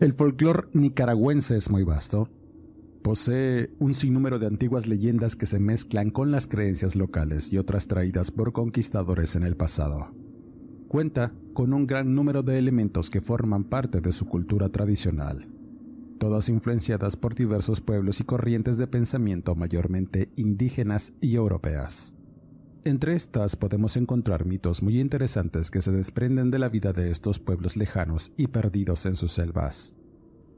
El folclore nicaragüense es muy vasto. Posee un sinnúmero de antiguas leyendas que se mezclan con las creencias locales y otras traídas por conquistadores en el pasado. Cuenta con un gran número de elementos que forman parte de su cultura tradicional, todas influenciadas por diversos pueblos y corrientes de pensamiento mayormente indígenas y europeas. Entre estas podemos encontrar mitos muy interesantes que se desprenden de la vida de estos pueblos lejanos y perdidos en sus selvas,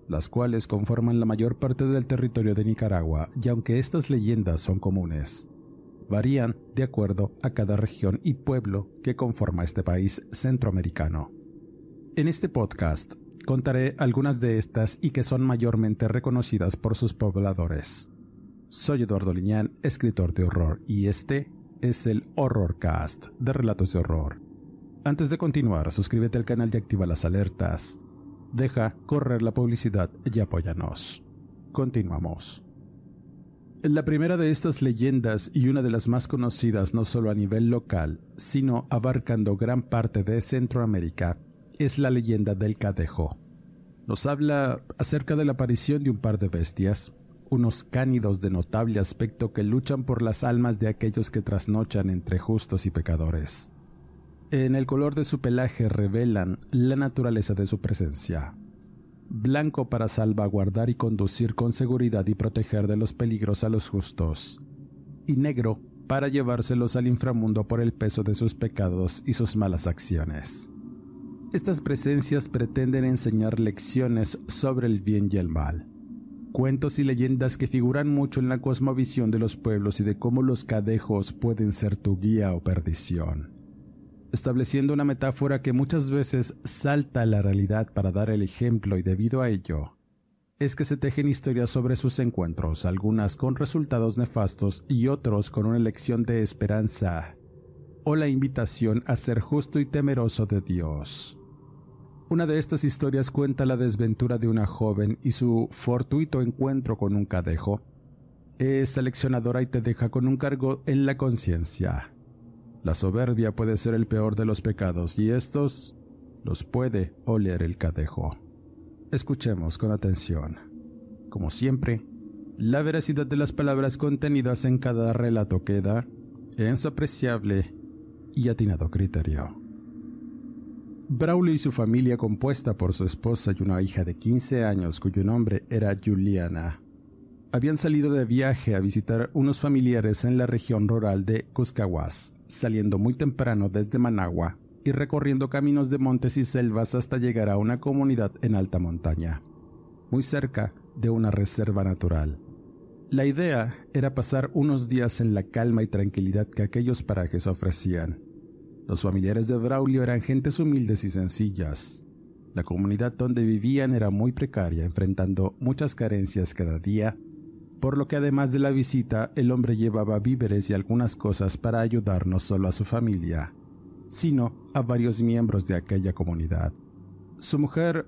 las cuales conforman la mayor parte del territorio de Nicaragua y aunque estas leyendas son comunes, varían de acuerdo a cada región y pueblo que conforma este país centroamericano. En este podcast contaré algunas de estas y que son mayormente reconocidas por sus pobladores. Soy Eduardo Liñán, escritor de horror, y este es el Horrorcast de Relatos de Horror. Antes de continuar, suscríbete al canal y activa las alertas. Deja correr la publicidad y apóyanos. Continuamos. La primera de estas leyendas y una de las más conocidas no solo a nivel local, sino abarcando gran parte de Centroamérica, es la leyenda del Cadejo. Nos habla acerca de la aparición de un par de bestias, unos cánidos de notable aspecto que luchan por las almas de aquellos que trasnochan entre justos y pecadores. En el color de su pelaje revelan la naturaleza de su presencia. Blanco para salvaguardar y conducir con seguridad y proteger de los peligros a los justos, y negro para llevárselos al inframundo por el peso de sus pecados y sus malas acciones. Estas presencias pretenden enseñar lecciones sobre el bien y el mal cuentos y leyendas que figuran mucho en la cosmovisión de los pueblos y de cómo los cadejos pueden ser tu guía o perdición, estableciendo una metáfora que muchas veces salta a la realidad para dar el ejemplo y debido a ello, es que se tejen historias sobre sus encuentros, algunas con resultados nefastos y otros con una lección de esperanza o la invitación a ser justo y temeroso de Dios. Una de estas historias cuenta la desventura de una joven y su fortuito encuentro con un cadejo. Es seleccionadora y te deja con un cargo en la conciencia. La soberbia puede ser el peor de los pecados y estos los puede oler el cadejo. Escuchemos con atención. Como siempre, la veracidad de las palabras contenidas en cada relato queda en su apreciable y atinado criterio. Braulio y su familia, compuesta por su esposa y una hija de 15 años cuyo nombre era Juliana, habían salido de viaje a visitar unos familiares en la región rural de Cuscahuas, saliendo muy temprano desde Managua y recorriendo caminos de montes y selvas hasta llegar a una comunidad en alta montaña, muy cerca de una reserva natural. La idea era pasar unos días en la calma y tranquilidad que aquellos parajes ofrecían los familiares de Braulio eran gentes humildes y sencillas. La comunidad donde vivían era muy precaria, enfrentando muchas carencias cada día, por lo que además de la visita, el hombre llevaba víveres y algunas cosas para ayudar no solo a su familia, sino a varios miembros de aquella comunidad. Su mujer,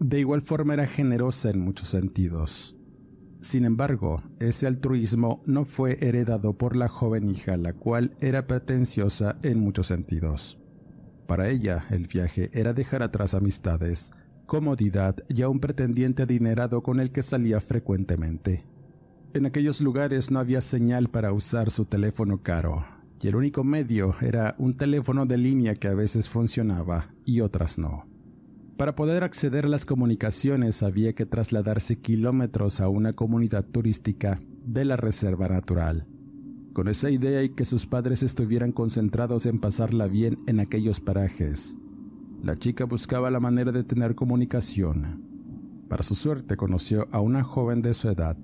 de igual forma, era generosa en muchos sentidos. Sin embargo, ese altruismo no fue heredado por la joven hija, la cual era pretenciosa en muchos sentidos. Para ella, el viaje era dejar atrás amistades, comodidad y a un pretendiente adinerado con el que salía frecuentemente. En aquellos lugares no había señal para usar su teléfono caro, y el único medio era un teléfono de línea que a veces funcionaba y otras no. Para poder acceder a las comunicaciones había que trasladarse kilómetros a una comunidad turística de la reserva natural, con esa idea y que sus padres estuvieran concentrados en pasarla bien en aquellos parajes. La chica buscaba la manera de tener comunicación. Para su suerte conoció a una joven de su edad,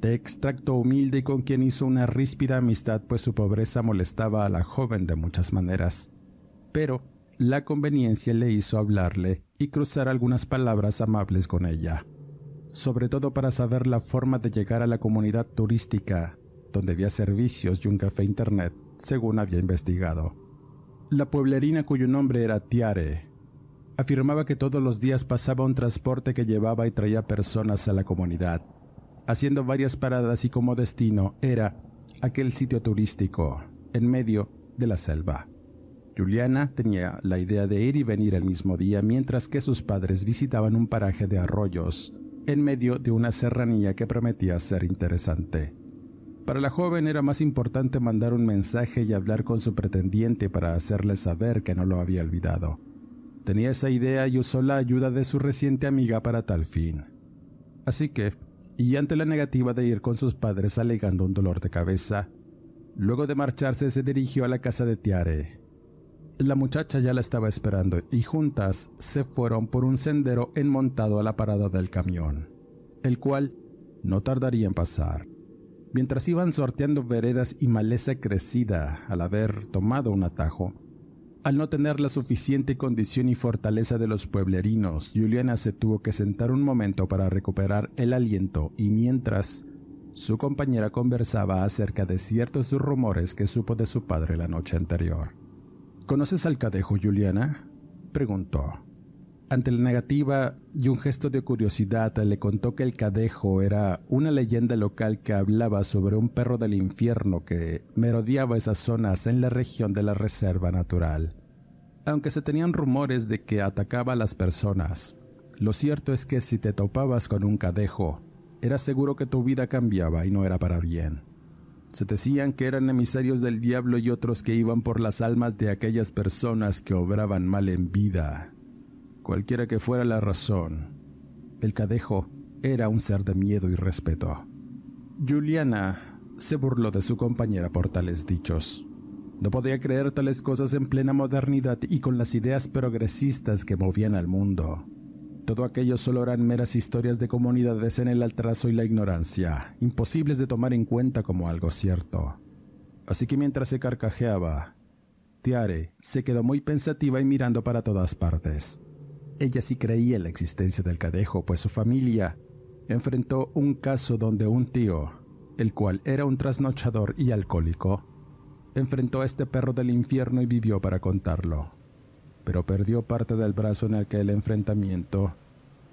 de extracto humilde y con quien hizo una ríspida amistad pues su pobreza molestaba a la joven de muchas maneras. Pero la conveniencia le hizo hablarle y cruzar algunas palabras amables con ella, sobre todo para saber la forma de llegar a la comunidad turística, donde había servicios y un café internet, según había investigado. La pueblerina cuyo nombre era Tiare afirmaba que todos los días pasaba un transporte que llevaba y traía personas a la comunidad, haciendo varias paradas y como destino era aquel sitio turístico en medio de la selva. Juliana tenía la idea de ir y venir el mismo día mientras que sus padres visitaban un paraje de arroyos en medio de una serranía que prometía ser interesante. Para la joven era más importante mandar un mensaje y hablar con su pretendiente para hacerle saber que no lo había olvidado. Tenía esa idea y usó la ayuda de su reciente amiga para tal fin. Así que, y ante la negativa de ir con sus padres alegando un dolor de cabeza, luego de marcharse se dirigió a la casa de Tiare, la muchacha ya la estaba esperando y juntas se fueron por un sendero enmontado a la parada del camión, el cual no tardaría en pasar. Mientras iban sorteando veredas y maleza crecida al haber tomado un atajo, al no tener la suficiente condición y fortaleza de los pueblerinos, Juliana se tuvo que sentar un momento para recuperar el aliento y mientras su compañera conversaba acerca de ciertos rumores que supo de su padre la noche anterior. ¿Conoces al cadejo, Juliana? preguntó. Ante la negativa y un gesto de curiosidad le contó que el cadejo era una leyenda local que hablaba sobre un perro del infierno que merodeaba esas zonas en la región de la reserva natural. Aunque se tenían rumores de que atacaba a las personas, lo cierto es que si te topabas con un cadejo, era seguro que tu vida cambiaba y no era para bien. Se decían que eran emisarios del diablo y otros que iban por las almas de aquellas personas que obraban mal en vida. Cualquiera que fuera la razón, el cadejo era un ser de miedo y respeto. Juliana se burló de su compañera por tales dichos. No podía creer tales cosas en plena modernidad y con las ideas progresistas que movían al mundo. Todo aquello solo eran meras historias de comunidades en el atraso y la ignorancia, imposibles de tomar en cuenta como algo cierto. Así que mientras se carcajeaba, Tiare se quedó muy pensativa y mirando para todas partes. Ella sí creía en la existencia del cadejo, pues su familia enfrentó un caso donde un tío, el cual era un trasnochador y alcohólico, enfrentó a este perro del infierno y vivió para contarlo pero perdió parte del brazo en aquel enfrentamiento,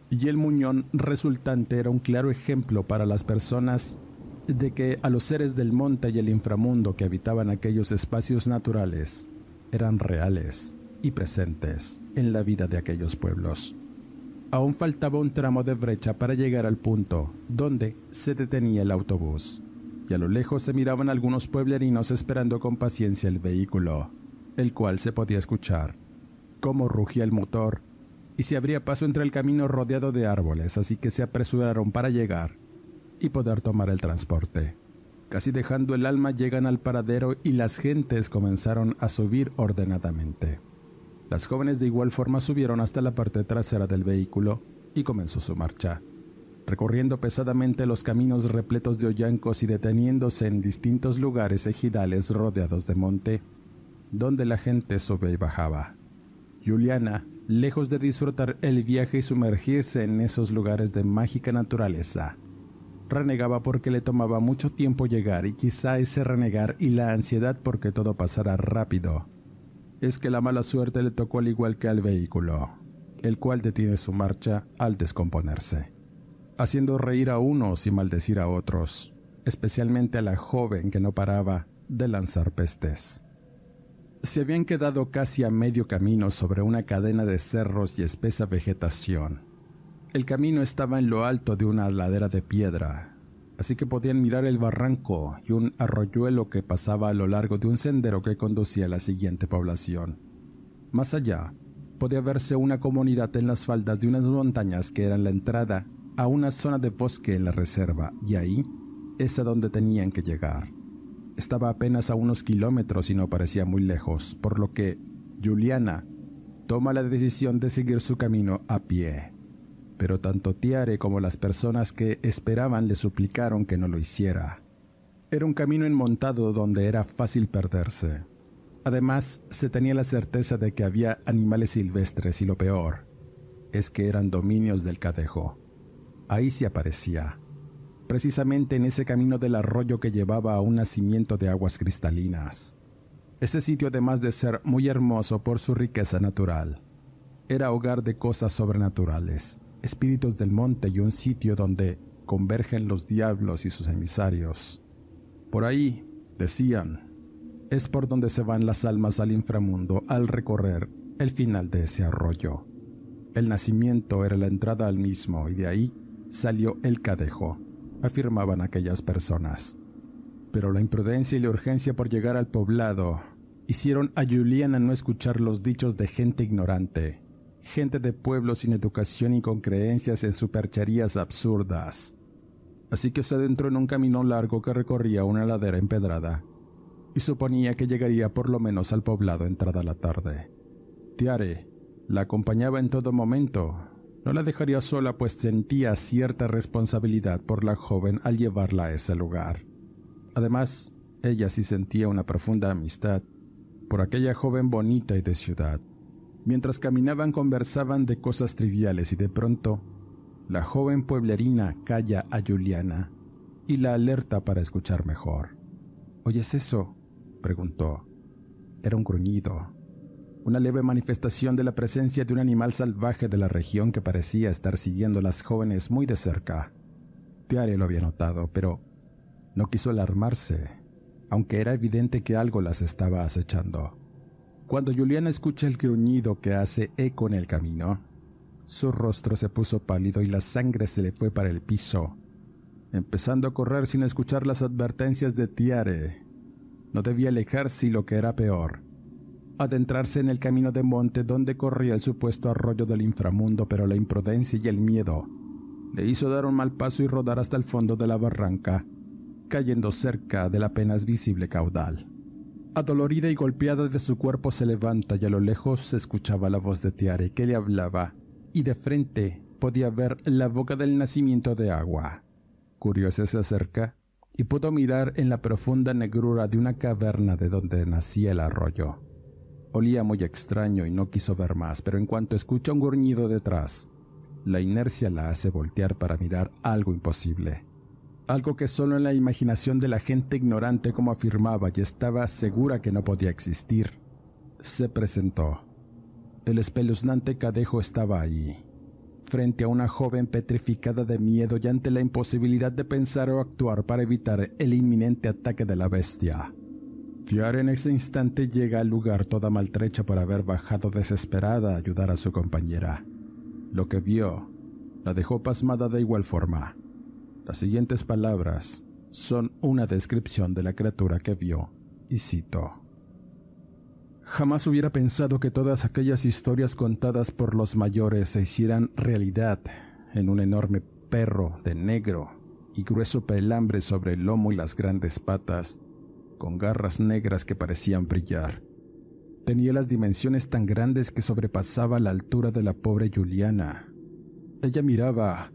y el muñón resultante era un claro ejemplo para las personas de que a los seres del monte y el inframundo que habitaban aquellos espacios naturales eran reales y presentes en la vida de aquellos pueblos. Aún faltaba un tramo de brecha para llegar al punto donde se detenía el autobús, y a lo lejos se miraban algunos pueblerinos esperando con paciencia el vehículo, el cual se podía escuchar cómo rugía el motor y se abría paso entre el camino rodeado de árboles, así que se apresuraron para llegar y poder tomar el transporte. Casi dejando el alma llegan al paradero y las gentes comenzaron a subir ordenadamente. Las jóvenes de igual forma subieron hasta la parte trasera del vehículo y comenzó su marcha, recorriendo pesadamente los caminos repletos de hoyancos y deteniéndose en distintos lugares ejidales rodeados de monte, donde la gente sube y bajaba. Juliana, lejos de disfrutar el viaje y sumergirse en esos lugares de mágica naturaleza, renegaba porque le tomaba mucho tiempo llegar y quizá ese renegar y la ansiedad porque todo pasara rápido. Es que la mala suerte le tocó al igual que al vehículo, el cual detiene su marcha al descomponerse, haciendo reír a unos y maldecir a otros, especialmente a la joven que no paraba de lanzar pestes. Se habían quedado casi a medio camino sobre una cadena de cerros y espesa vegetación. El camino estaba en lo alto de una ladera de piedra, así que podían mirar el barranco y un arroyuelo que pasaba a lo largo de un sendero que conducía a la siguiente población. Más allá, podía verse una comunidad en las faldas de unas montañas que eran la entrada a una zona de bosque en la reserva, y ahí es a donde tenían que llegar. Estaba apenas a unos kilómetros y no parecía muy lejos, por lo que Juliana toma la decisión de seguir su camino a pie. Pero tanto Tiare como las personas que esperaban le suplicaron que no lo hiciera. Era un camino enmontado donde era fácil perderse. Además, se tenía la certeza de que había animales silvestres y lo peor es que eran dominios del cadejo. Ahí se aparecía, precisamente en ese camino del arroyo que llevaba a un nacimiento de aguas cristalinas. Ese sitio, además de ser muy hermoso por su riqueza natural, era hogar de cosas sobrenaturales, espíritus del monte y un sitio donde convergen los diablos y sus emisarios. Por ahí, decían, es por donde se van las almas al inframundo al recorrer el final de ese arroyo. El nacimiento era la entrada al mismo y de ahí salió el cadejo, afirmaban aquellas personas. Pero la imprudencia y la urgencia por llegar al poblado hicieron a Juliana no escuchar los dichos de gente ignorante, gente de pueblo sin educación y con creencias en supercherías absurdas. Así que se adentró en un camino largo que recorría una ladera empedrada y suponía que llegaría por lo menos al poblado entrada la tarde. Tiare la acompañaba en todo momento. No la dejaría sola pues sentía cierta responsabilidad por la joven al llevarla a ese lugar. Además, ella sí sentía una profunda amistad por aquella joven bonita y de ciudad. Mientras caminaban conversaban de cosas triviales y de pronto, la joven pueblerina calla a Juliana y la alerta para escuchar mejor. ¿Oyes eso? preguntó. Era un gruñido, una leve manifestación de la presencia de un animal salvaje de la región que parecía estar siguiendo a las jóvenes muy de cerca. Tiare lo había notado, pero no quiso alarmarse, aunque era evidente que algo las estaba acechando. Cuando Juliana escucha el gruñido que hace eco en el camino, su rostro se puso pálido y la sangre se le fue para el piso, empezando a correr sin escuchar las advertencias de Tiare no debía alejarse y lo que era peor, adentrarse en el camino de monte donde corría el supuesto arroyo del inframundo, pero la imprudencia y el miedo le hizo dar un mal paso y rodar hasta el fondo de la barranca, cayendo cerca del apenas visible caudal. Adolorida y golpeada de su cuerpo se levanta y a lo lejos se escuchaba la voz de Tiare que le hablaba, y de frente podía ver la boca del nacimiento de agua. Curiosa se acerca y pudo mirar en la profunda negrura de una caverna de donde nacía el arroyo. Olía muy extraño y no quiso ver más, pero en cuanto escucha un gruñido detrás, la inercia la hace voltear para mirar algo imposible. Algo que solo en la imaginación de la gente ignorante como afirmaba y estaba segura que no podía existir, se presentó. El espeluznante cadejo estaba allí, frente a una joven petrificada de miedo y ante la imposibilidad de pensar o actuar para evitar el inminente ataque de la bestia. Tiara en ese instante llega al lugar toda maltrecha por haber bajado desesperada a ayudar a su compañera. Lo que vio la dejó pasmada de igual forma. Las siguientes palabras son una descripción de la criatura que vio, y cito. Jamás hubiera pensado que todas aquellas historias contadas por los mayores se hicieran realidad en un enorme perro de negro y grueso pelambre sobre el lomo y las grandes patas, con garras negras que parecían brillar. Tenía las dimensiones tan grandes que sobrepasaba la altura de la pobre Juliana. Ella miraba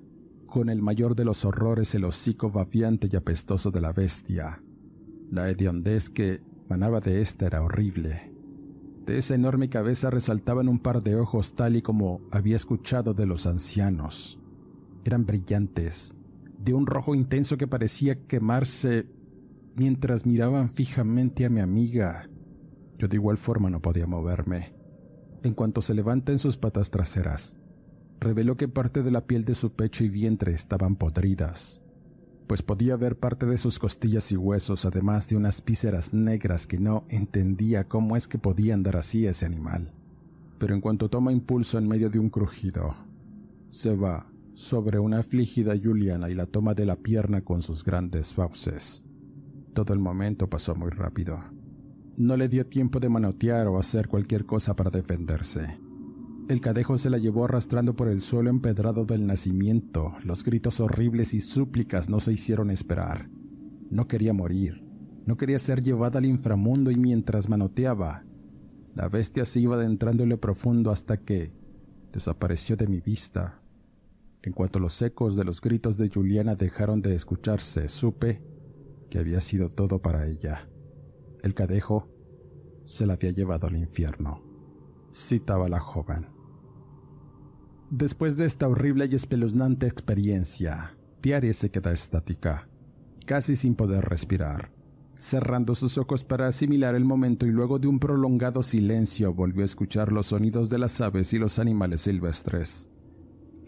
con el mayor de los horrores el hocico babiante y apestoso de la bestia. La hediondez que manaba de ésta era horrible. De esa enorme cabeza resaltaban un par de ojos tal y como había escuchado de los ancianos. Eran brillantes, de un rojo intenso que parecía quemarse mientras miraban fijamente a mi amiga. Yo de igual forma no podía moverme. En cuanto se levanta en sus patas traseras, reveló que parte de la piel de su pecho y vientre estaban podridas pues podía ver parte de sus costillas y huesos, además de unas vísceras negras que no entendía cómo es que podía andar así ese animal. Pero en cuanto toma impulso en medio de un crujido, se va sobre una afligida Juliana y la toma de la pierna con sus grandes fauces. Todo el momento pasó muy rápido. No le dio tiempo de manotear o hacer cualquier cosa para defenderse. El cadejo se la llevó arrastrando por el suelo empedrado del nacimiento. Los gritos horribles y súplicas no se hicieron esperar. No quería morir. No quería ser llevada al inframundo y mientras manoteaba, la bestia se iba adentrando en lo profundo hasta que desapareció de mi vista. En cuanto los ecos de los gritos de Juliana dejaron de escucharse, supe que había sido todo para ella. El cadejo se la había llevado al infierno, citaba la joven. Después de esta horrible y espeluznante experiencia, Tiare se queda estática, casi sin poder respirar. Cerrando sus ojos para asimilar el momento y luego de un prolongado silencio volvió a escuchar los sonidos de las aves y los animales silvestres,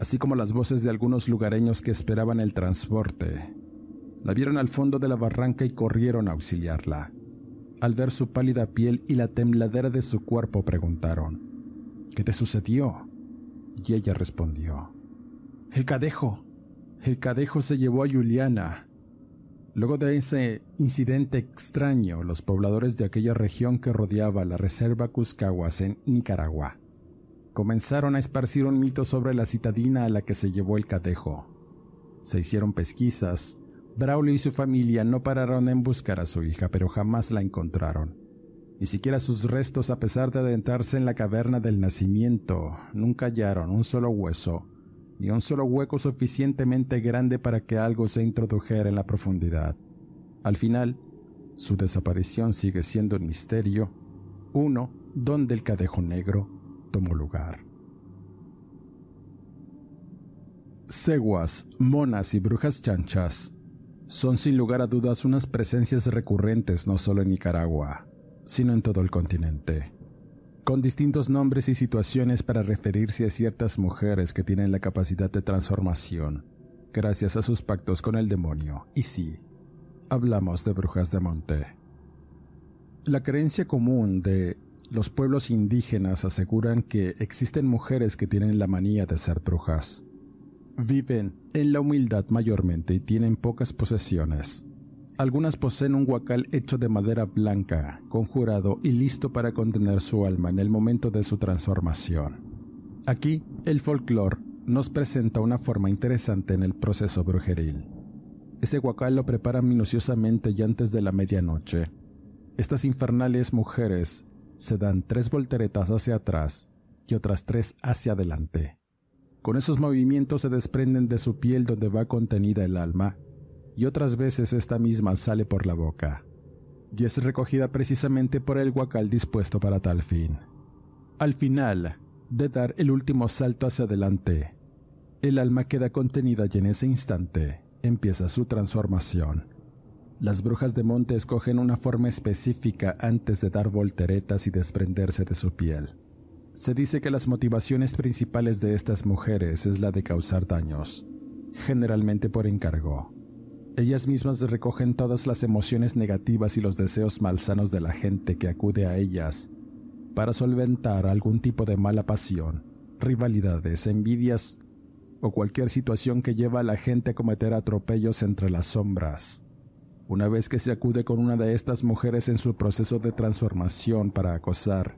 así como las voces de algunos lugareños que esperaban el transporte. La vieron al fondo de la barranca y corrieron a auxiliarla. Al ver su pálida piel y la tembladera de su cuerpo preguntaron, ¿Qué te sucedió? Y ella respondió, El cadejo. El cadejo se llevó a Juliana. Luego de ese incidente extraño, los pobladores de aquella región que rodeaba la reserva Cuscahuas en Nicaragua comenzaron a esparcir un mito sobre la citadina a la que se llevó el cadejo. Se hicieron pesquisas. Braulio y su familia no pararon en buscar a su hija, pero jamás la encontraron. Ni siquiera sus restos, a pesar de adentrarse en la caverna del nacimiento, nunca hallaron un solo hueso ni un solo hueco suficientemente grande para que algo se introdujera en la profundidad. Al final, su desaparición sigue siendo un misterio, uno donde el cadejo negro tomó lugar. Seguas, monas y brujas chanchas son sin lugar a dudas unas presencias recurrentes no solo en Nicaragua, sino en todo el continente con distintos nombres y situaciones para referirse a ciertas mujeres que tienen la capacidad de transformación, gracias a sus pactos con el demonio. Y sí, hablamos de brujas de monte. La creencia común de los pueblos indígenas aseguran que existen mujeres que tienen la manía de ser brujas. Viven en la humildad mayormente y tienen pocas posesiones. Algunas poseen un huacal hecho de madera blanca, conjurado y listo para contener su alma en el momento de su transformación. Aquí, el folclore nos presenta una forma interesante en el proceso brujeril. Ese huacal lo preparan minuciosamente y antes de la medianoche. Estas infernales mujeres se dan tres volteretas hacia atrás y otras tres hacia adelante. Con esos movimientos se desprenden de su piel donde va contenida el alma y otras veces esta misma sale por la boca, y es recogida precisamente por el guacal dispuesto para tal fin. Al final de dar el último salto hacia adelante, el alma queda contenida y en ese instante empieza su transformación. Las brujas de monte escogen una forma específica antes de dar volteretas y desprenderse de su piel. Se dice que las motivaciones principales de estas mujeres es la de causar daños, generalmente por encargo. Ellas mismas recogen todas las emociones negativas y los deseos malsanos de la gente que acude a ellas para solventar algún tipo de mala pasión, rivalidades, envidias o cualquier situación que lleva a la gente a cometer atropellos entre las sombras. Una vez que se acude con una de estas mujeres en su proceso de transformación para acosar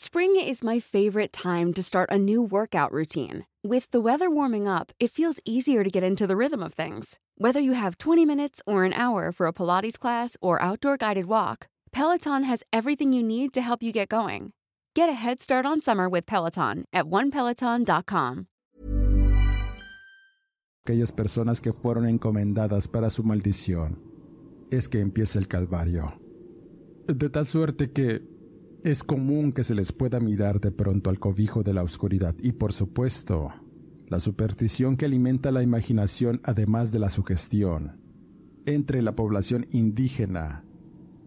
Spring is my favorite time to start a new workout routine. With the weather warming up, it feels easier to get into the rhythm of things. Whether you have 20 minutes or an hour for a Pilates class or outdoor guided walk, Peloton has everything you need to help you get going. Get a head start on summer with Peloton at onepeloton.com. Aquellas personas que fueron encomendadas para su maldición es que empieza el calvario. De tal suerte que es común que se les pueda mirar de pronto al cobijo de la oscuridad y por supuesto la superstición que alimenta la imaginación además de la sugestión. Entre la población indígena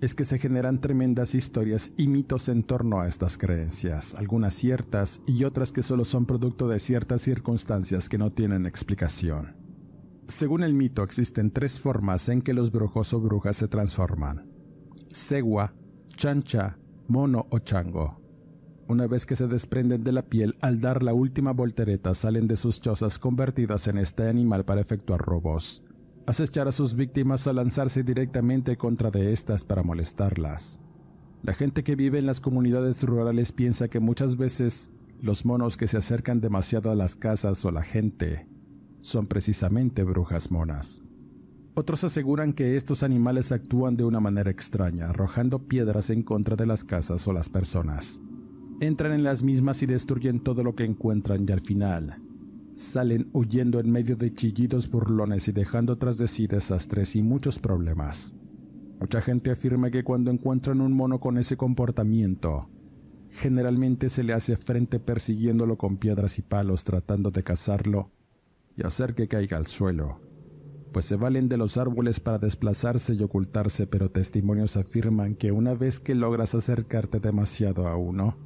es que se generan tremendas historias y mitos en torno a estas creencias, algunas ciertas y otras que solo son producto de ciertas circunstancias que no tienen explicación. Según el mito existen tres formas en que los brujos o brujas se transforman. Segua, chancha, mono o chango. Una vez que se desprenden de la piel, al dar la última voltereta salen de sus chozas convertidas en este animal para efectuar robos acechar a sus víctimas a lanzarse directamente contra de estas para molestarlas. La gente que vive en las comunidades rurales piensa que muchas veces los monos que se acercan demasiado a las casas o la gente son precisamente brujas monas. Otros aseguran que estos animales actúan de una manera extraña, arrojando piedras en contra de las casas o las personas. Entran en las mismas y destruyen todo lo que encuentran y al final salen huyendo en medio de chillidos burlones y dejando tras de sí desastres y muchos problemas. Mucha gente afirma que cuando encuentran un mono con ese comportamiento, generalmente se le hace frente persiguiéndolo con piedras y palos tratando de cazarlo y hacer que caiga al suelo, pues se valen de los árboles para desplazarse y ocultarse, pero testimonios afirman que una vez que logras acercarte demasiado a uno,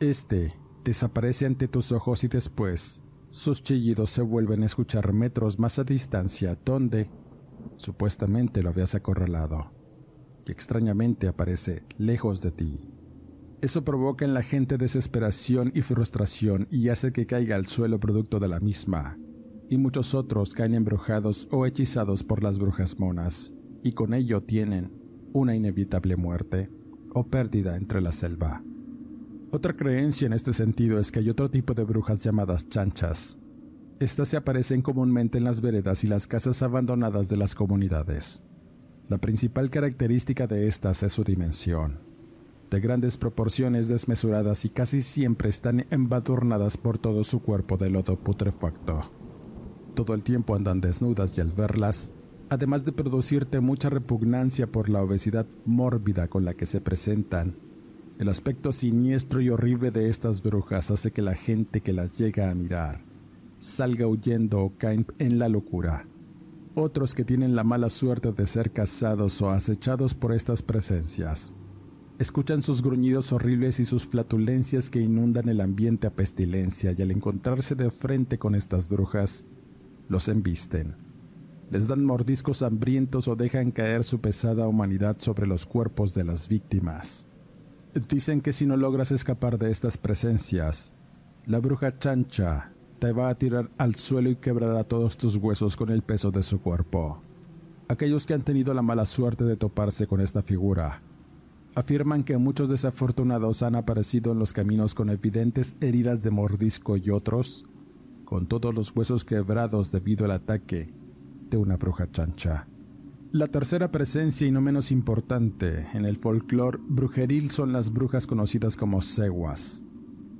este desaparece ante tus ojos y después sus chillidos se vuelven a escuchar metros más a distancia donde supuestamente lo habías acorralado y extrañamente aparece lejos de ti. Eso provoca en la gente desesperación y frustración y hace que caiga al suelo producto de la misma, y muchos otros caen embrujados o hechizados por las brujas monas, y con ello tienen una inevitable muerte o pérdida entre la selva. Otra creencia en este sentido es que hay otro tipo de brujas llamadas chanchas. Estas se aparecen comúnmente en las veredas y las casas abandonadas de las comunidades. La principal característica de estas es su dimensión. De grandes proporciones desmesuradas y casi siempre están embadurnadas por todo su cuerpo de lodo putrefacto. Todo el tiempo andan desnudas y al verlas, además de producirte mucha repugnancia por la obesidad mórbida con la que se presentan, el aspecto siniestro y horrible de estas brujas hace que la gente que las llega a mirar salga huyendo o caen en la locura. Otros que tienen la mala suerte de ser cazados o acechados por estas presencias escuchan sus gruñidos horribles y sus flatulencias que inundan el ambiente a pestilencia y al encontrarse de frente con estas brujas, los embisten. Les dan mordiscos hambrientos o dejan caer su pesada humanidad sobre los cuerpos de las víctimas. Dicen que si no logras escapar de estas presencias, la bruja chancha te va a tirar al suelo y quebrará todos tus huesos con el peso de su cuerpo. Aquellos que han tenido la mala suerte de toparse con esta figura afirman que muchos desafortunados han aparecido en los caminos con evidentes heridas de mordisco y otros con todos los huesos quebrados debido al ataque de una bruja chancha. La tercera presencia y no menos importante en el folclore brujeril son las brujas conocidas como seguas.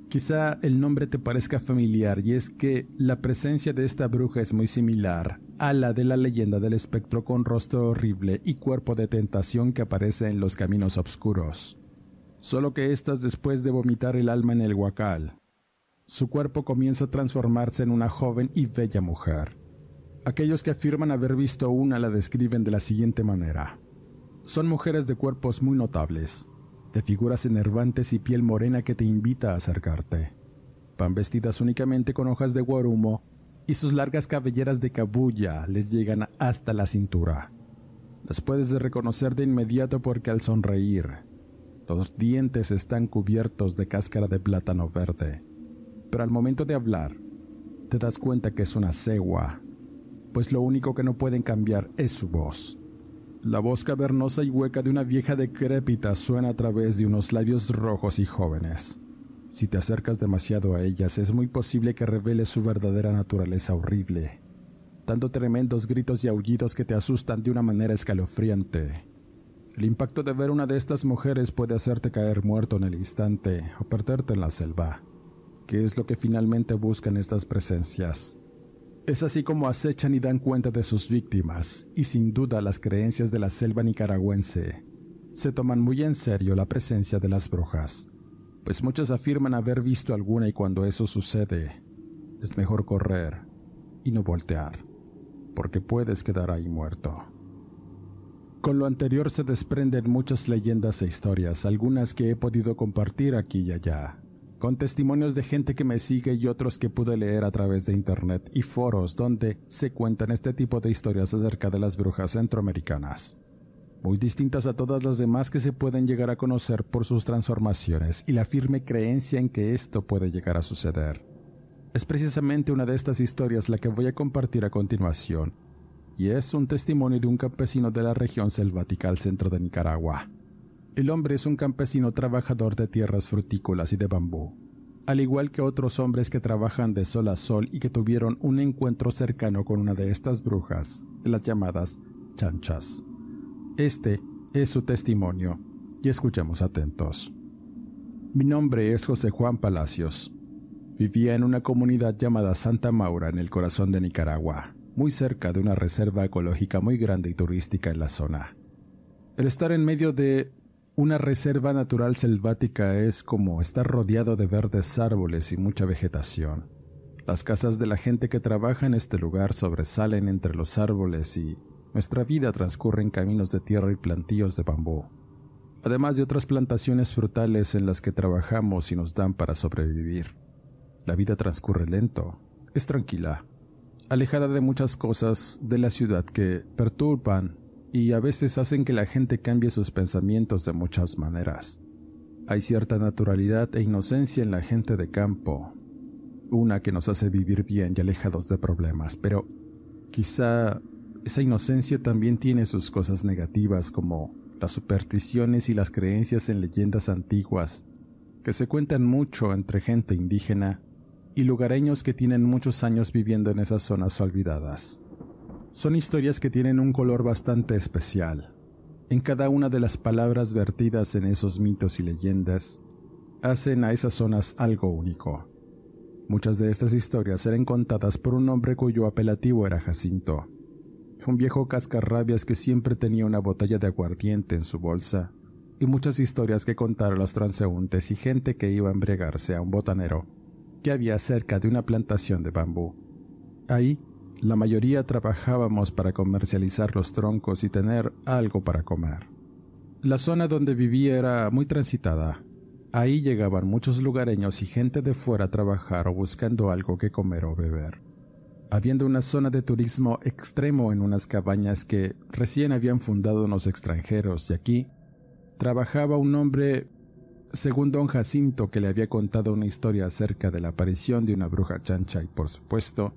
Quizá el nombre te parezca familiar y es que la presencia de esta bruja es muy similar a la de la leyenda del espectro con rostro horrible y cuerpo de tentación que aparece en los caminos oscuros. Solo que estas después de vomitar el alma en el huacal, su cuerpo comienza a transformarse en una joven y bella mujer. Aquellos que afirman haber visto una la describen de la siguiente manera. Son mujeres de cuerpos muy notables, de figuras enervantes y piel morena que te invita a acercarte. Van vestidas únicamente con hojas de guarumo y sus largas cabelleras de cabulla les llegan hasta la cintura. Las puedes reconocer de inmediato porque al sonreír, los dientes están cubiertos de cáscara de plátano verde. Pero al momento de hablar, te das cuenta que es una cegua pues lo único que no pueden cambiar es su voz. La voz cavernosa y hueca de una vieja decrépita suena a través de unos labios rojos y jóvenes. Si te acercas demasiado a ellas es muy posible que revele su verdadera naturaleza horrible, dando tremendos gritos y aullidos que te asustan de una manera escalofriante. El impacto de ver una de estas mujeres puede hacerte caer muerto en el instante o perderte en la selva, que es lo que finalmente buscan estas presencias. Es así como acechan y dan cuenta de sus víctimas, y sin duda las creencias de la selva nicaragüense se toman muy en serio la presencia de las brujas, pues muchos afirman haber visto alguna y cuando eso sucede, es mejor correr y no voltear, porque puedes quedar ahí muerto. Con lo anterior se desprenden muchas leyendas e historias, algunas que he podido compartir aquí y allá, con testimonios de gente que me sigue y otros que pude leer a través de internet y foros donde se cuentan este tipo de historias acerca de las brujas centroamericanas, muy distintas a todas las demás que se pueden llegar a conocer por sus transformaciones y la firme creencia en que esto puede llegar a suceder. Es precisamente una de estas historias la que voy a compartir a continuación, y es un testimonio de un campesino de la región selvática al centro de Nicaragua. El hombre es un campesino trabajador de tierras frutícolas y de bambú, al igual que otros hombres que trabajan de sol a sol y que tuvieron un encuentro cercano con una de estas brujas, las llamadas chanchas. Este es su testimonio, y escuchemos atentos. Mi nombre es José Juan Palacios. Vivía en una comunidad llamada Santa Maura en el corazón de Nicaragua muy cerca de una reserva ecológica muy grande y turística en la zona. El estar en medio de una reserva natural selvática es como estar rodeado de verdes árboles y mucha vegetación. Las casas de la gente que trabaja en este lugar sobresalen entre los árboles y nuestra vida transcurre en caminos de tierra y plantíos de bambú, además de otras plantaciones frutales en las que trabajamos y nos dan para sobrevivir. La vida transcurre lento, es tranquila, alejada de muchas cosas de la ciudad que perturban y a veces hacen que la gente cambie sus pensamientos de muchas maneras. Hay cierta naturalidad e inocencia en la gente de campo, una que nos hace vivir bien y alejados de problemas, pero quizá esa inocencia también tiene sus cosas negativas como las supersticiones y las creencias en leyendas antiguas, que se cuentan mucho entre gente indígena y lugareños que tienen muchos años viviendo en esas zonas olvidadas. Son historias que tienen un color bastante especial. En cada una de las palabras vertidas en esos mitos y leyendas, hacen a esas zonas algo único. Muchas de estas historias eran contadas por un hombre cuyo apelativo era Jacinto, un viejo cascarrabias que siempre tenía una botella de aguardiente en su bolsa, y muchas historias que contar a los transeúntes y gente que iba a embregarse a un botanero que había cerca de una plantación de bambú. Ahí, la mayoría trabajábamos para comercializar los troncos y tener algo para comer. La zona donde vivía era muy transitada. Ahí llegaban muchos lugareños y gente de fuera a trabajar o buscando algo que comer o beber. Habiendo una zona de turismo extremo en unas cabañas que recién habían fundado unos extranjeros y aquí trabajaba un hombre según don Jacinto, que le había contado una historia acerca de la aparición de una bruja chancha y por supuesto,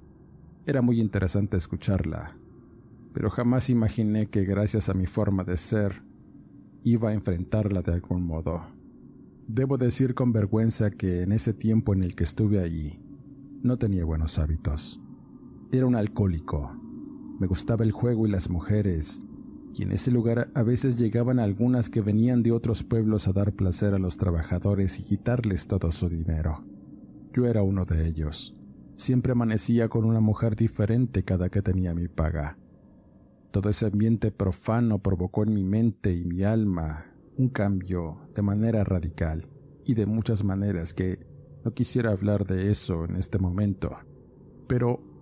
era muy interesante escucharla, pero jamás imaginé que gracias a mi forma de ser, iba a enfrentarla de algún modo. Debo decir con vergüenza que en ese tiempo en el que estuve allí, no tenía buenos hábitos. Era un alcohólico. Me gustaba el juego y las mujeres, y en ese lugar a veces llegaban algunas que venían de otros pueblos a dar placer a los trabajadores y quitarles todo su dinero. Yo era uno de ellos. Siempre amanecía con una mujer diferente cada que tenía mi paga. Todo ese ambiente profano provocó en mi mente y mi alma un cambio de manera radical y de muchas maneras que no quisiera hablar de eso en este momento. Pero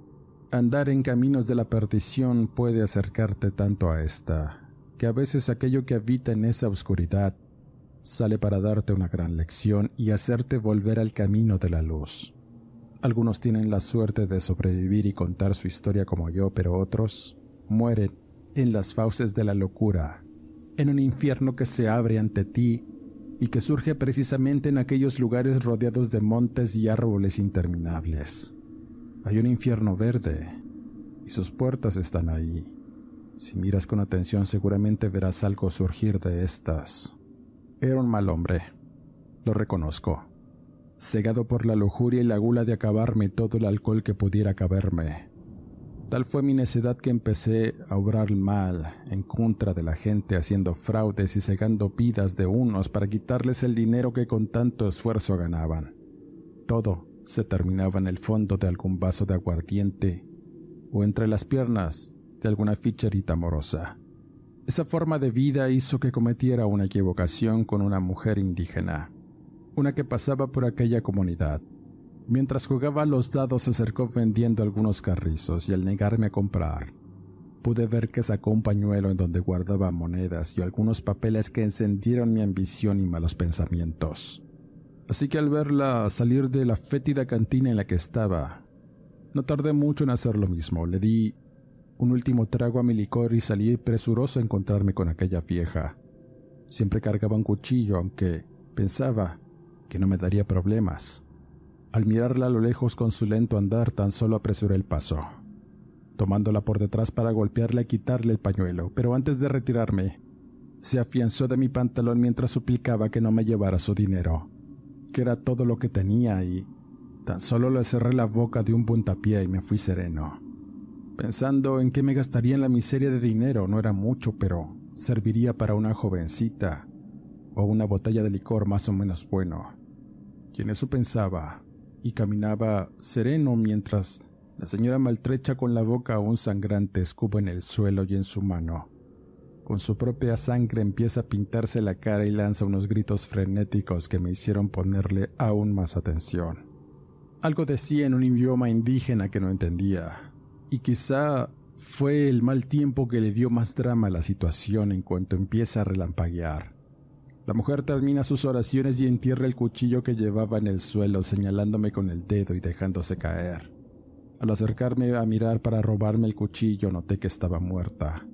Andar en caminos de la perdición puede acercarte tanto a esta, que a veces aquello que habita en esa oscuridad sale para darte una gran lección y hacerte volver al camino de la luz. Algunos tienen la suerte de sobrevivir y contar su historia como yo, pero otros mueren en las fauces de la locura, en un infierno que se abre ante ti y que surge precisamente en aquellos lugares rodeados de montes y árboles interminables. Hay un infierno verde y sus puertas están ahí. Si miras con atención seguramente verás algo surgir de estas. Era un mal hombre, lo reconozco, cegado por la lujuria y la gula de acabarme todo el alcohol que pudiera caberme. Tal fue mi necedad que empecé a obrar mal en contra de la gente haciendo fraudes y cegando vidas de unos para quitarles el dinero que con tanto esfuerzo ganaban. Todo se terminaba en el fondo de algún vaso de aguardiente o entre las piernas de alguna ficherita amorosa. Esa forma de vida hizo que cometiera una equivocación con una mujer indígena, una que pasaba por aquella comunidad. Mientras jugaba a los dados se acercó vendiendo algunos carrizos y al negarme a comprar, pude ver que sacó un pañuelo en donde guardaba monedas y algunos papeles que encendieron mi ambición y malos pensamientos. Así que al verla salir de la fétida cantina en la que estaba, no tardé mucho en hacer lo mismo. Le di un último trago a mi licor y salí presuroso a encontrarme con aquella vieja. Siempre cargaba un cuchillo, aunque pensaba que no me daría problemas. Al mirarla a lo lejos con su lento andar, tan solo apresuré el paso, tomándola por detrás para golpearla y quitarle el pañuelo, pero antes de retirarme, se afianzó de mi pantalón mientras suplicaba que no me llevara su dinero, que era todo lo que tenía y tan solo le cerré la boca de un puntapié y me fui sereno, pensando en que me gastaría en la miseria de dinero, no era mucho, pero serviría para una jovencita o una botella de licor más o menos bueno. Y en eso pensaba, y caminaba sereno mientras la señora maltrecha con la boca aún sangrante escupa en el suelo y en su mano. Con su propia sangre empieza a pintarse la cara y lanza unos gritos frenéticos que me hicieron ponerle aún más atención. Algo decía en un idioma indígena que no entendía, y quizá fue el mal tiempo que le dio más drama a la situación en cuanto empieza a relampaguear. La mujer termina sus oraciones y entierra el cuchillo que llevaba en el suelo, señalándome con el dedo y dejándose caer. Al acercarme a mirar para robarme el cuchillo, noté que estaba muerta.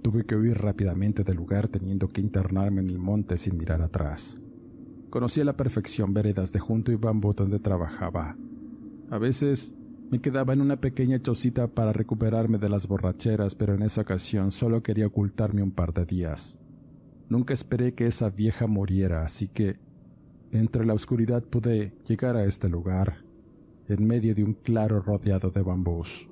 Tuve que huir rápidamente del lugar teniendo que internarme en el monte sin mirar atrás. Conocí a la perfección veredas de junto y bambú donde trabajaba. A veces me quedaba en una pequeña chocita para recuperarme de las borracheras, pero en esa ocasión solo quería ocultarme un par de días. Nunca esperé que esa vieja muriera, así que entre la oscuridad pude llegar a este lugar, en medio de un claro rodeado de bambús.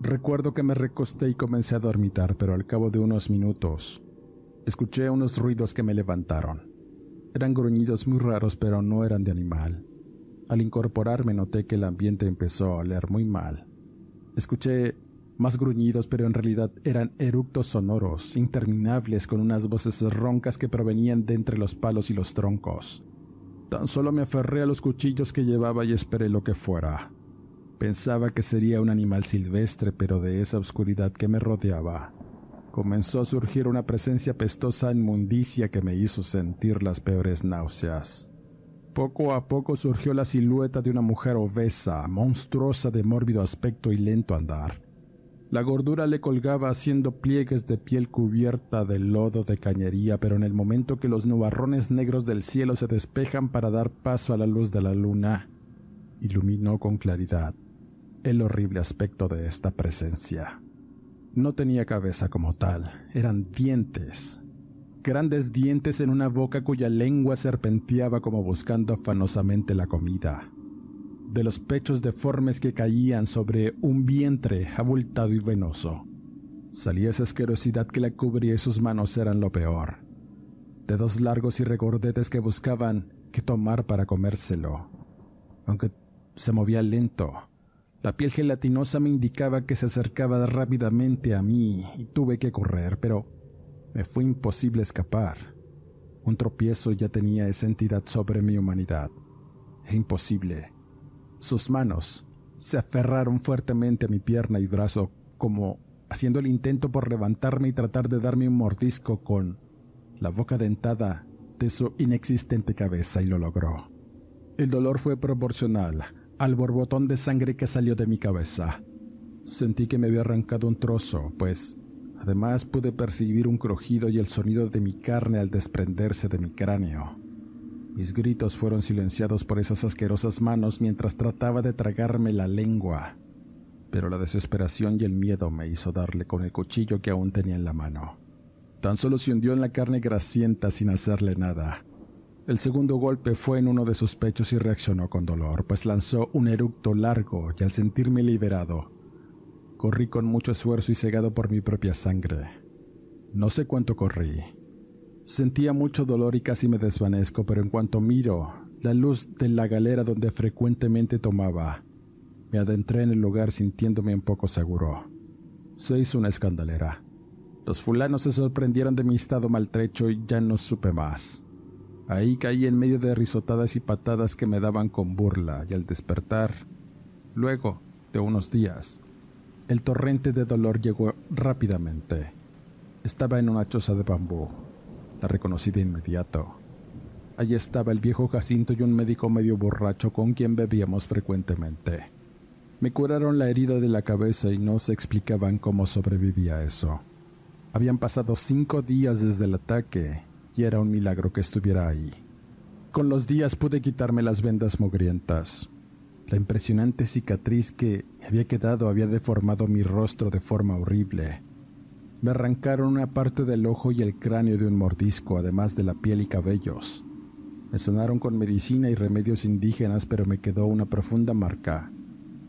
Recuerdo que me recosté y comencé a dormitar, pero al cabo de unos minutos escuché unos ruidos que me levantaron. Eran gruñidos muy raros, pero no eran de animal. Al incorporarme noté que el ambiente empezó a oler muy mal. Escuché más gruñidos, pero en realidad eran eructos sonoros, interminables, con unas voces roncas que provenían de entre los palos y los troncos. Tan solo me aferré a los cuchillos que llevaba y esperé lo que fuera. Pensaba que sería un animal silvestre, pero de esa oscuridad que me rodeaba, comenzó a surgir una presencia pestosa inmundicia que me hizo sentir las peores náuseas. Poco a poco surgió la silueta de una mujer obesa, monstruosa de mórbido aspecto y lento andar. La gordura le colgaba haciendo pliegues de piel cubierta de lodo de cañería, pero en el momento que los nubarrones negros del cielo se despejan para dar paso a la luz de la luna, iluminó con claridad el horrible aspecto de esta presencia. No tenía cabeza como tal, eran dientes, grandes dientes en una boca cuya lengua serpenteaba como buscando afanosamente la comida de los pechos deformes que caían sobre un vientre abultado y venoso. Salía esa asquerosidad que la cubría y sus manos eran lo peor. Dedos largos y regordetes que buscaban que tomar para comérselo. Aunque se movía lento, la piel gelatinosa me indicaba que se acercaba rápidamente a mí y tuve que correr, pero me fue imposible escapar. Un tropiezo ya tenía esa entidad sobre mi humanidad. E imposible sus manos se aferraron fuertemente a mi pierna y brazo, como haciendo el intento por levantarme y tratar de darme un mordisco con la boca dentada de su inexistente cabeza y lo logró. El dolor fue proporcional al borbotón de sangre que salió de mi cabeza. Sentí que me había arrancado un trozo, pues además pude percibir un crujido y el sonido de mi carne al desprenderse de mi cráneo. Mis gritos fueron silenciados por esas asquerosas manos mientras trataba de tragarme la lengua, pero la desesperación y el miedo me hizo darle con el cuchillo que aún tenía en la mano. Tan solo se hundió en la carne grasienta sin hacerle nada. El segundo golpe fue en uno de sus pechos y reaccionó con dolor, pues lanzó un eructo largo y al sentirme liberado, corrí con mucho esfuerzo y cegado por mi propia sangre. No sé cuánto corrí, Sentía mucho dolor y casi me desvanezco, pero en cuanto miro la luz de la galera donde frecuentemente tomaba, me adentré en el lugar sintiéndome un poco seguro. Se hizo una escandalera. Los fulanos se sorprendieron de mi estado maltrecho y ya no supe más. Ahí caí en medio de risotadas y patadas que me daban con burla y al despertar, luego de unos días, el torrente de dolor llegó rápidamente. Estaba en una choza de bambú. La reconocí de inmediato. Allí estaba el viejo Jacinto y un médico medio borracho con quien bebíamos frecuentemente. Me curaron la herida de la cabeza y no se explicaban cómo sobrevivía eso. Habían pasado cinco días desde el ataque y era un milagro que estuviera ahí. Con los días pude quitarme las vendas mugrientas. La impresionante cicatriz que me había quedado había deformado mi rostro de forma horrible. Me arrancaron una parte del ojo y el cráneo de un mordisco, además de la piel y cabellos. Me sanaron con medicina y remedios indígenas, pero me quedó una profunda marca,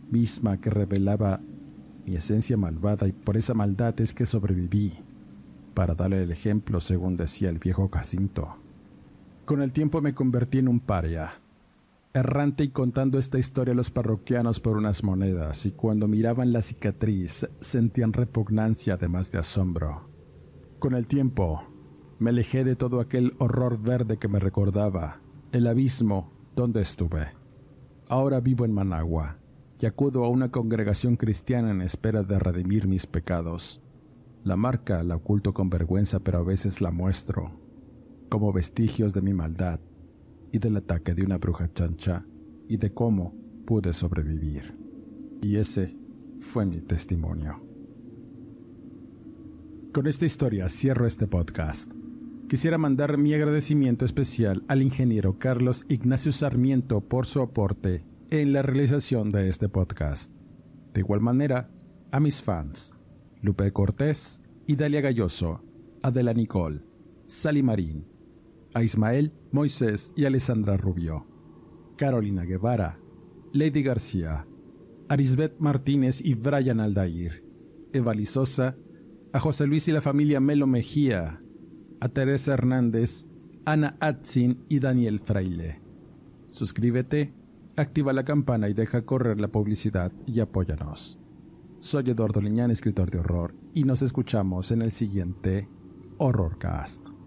misma que revelaba mi esencia malvada y por esa maldad es que sobreviví, para darle el ejemplo según decía el viejo Jacinto. Con el tiempo me convertí en un paria, errante y contando esta historia a los parroquianos por unas monedas, y cuando miraban la cicatriz sentían repugnancia además de asombro. Con el tiempo me alejé de todo aquel horror verde que me recordaba, el abismo donde estuve. Ahora vivo en Managua y acudo a una congregación cristiana en espera de redimir mis pecados. La marca la oculto con vergüenza, pero a veces la muestro, como vestigios de mi maldad y del ataque de una bruja chancha y de cómo pude sobrevivir. Y ese fue mi testimonio. Con esta historia cierro este podcast. Quisiera mandar mi agradecimiento especial al ingeniero Carlos Ignacio Sarmiento por su aporte en la realización de este podcast. De igual manera, a mis fans, Lupe Cortés, Idalia Galloso, Adela Nicole, Sally Marín, a Ismael, Moisés y Alessandra Rubio, Carolina Guevara, Lady García, Arisbeth Martínez y Brian Aldair, Eva Lizosa, a José Luis y la familia Melo Mejía, a Teresa Hernández, Ana Atzin y Daniel Fraile. Suscríbete, activa la campana y deja correr la publicidad y apóyanos. Soy Eduardo Liñán, escritor de horror, y nos escuchamos en el siguiente Horrorcast.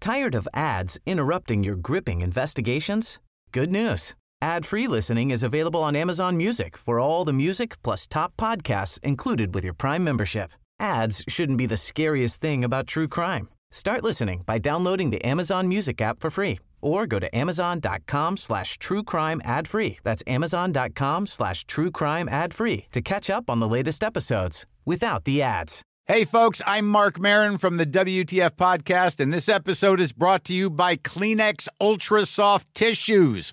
Tired of ads interrupting your gripping investigations? Good news. Ad-free listening is available on Amazon Music for all the music plus top podcasts included with your Prime membership. Ads shouldn't be the scariest thing about true crime. Start listening by downloading the Amazon Music app for free or go to amazon.com slash true crime ad free. That's amazon.com slash true crime ad free to catch up on the latest episodes without the ads. Hey, folks, I'm Mark Marin from the WTF Podcast, and this episode is brought to you by Kleenex Ultra Soft Tissues,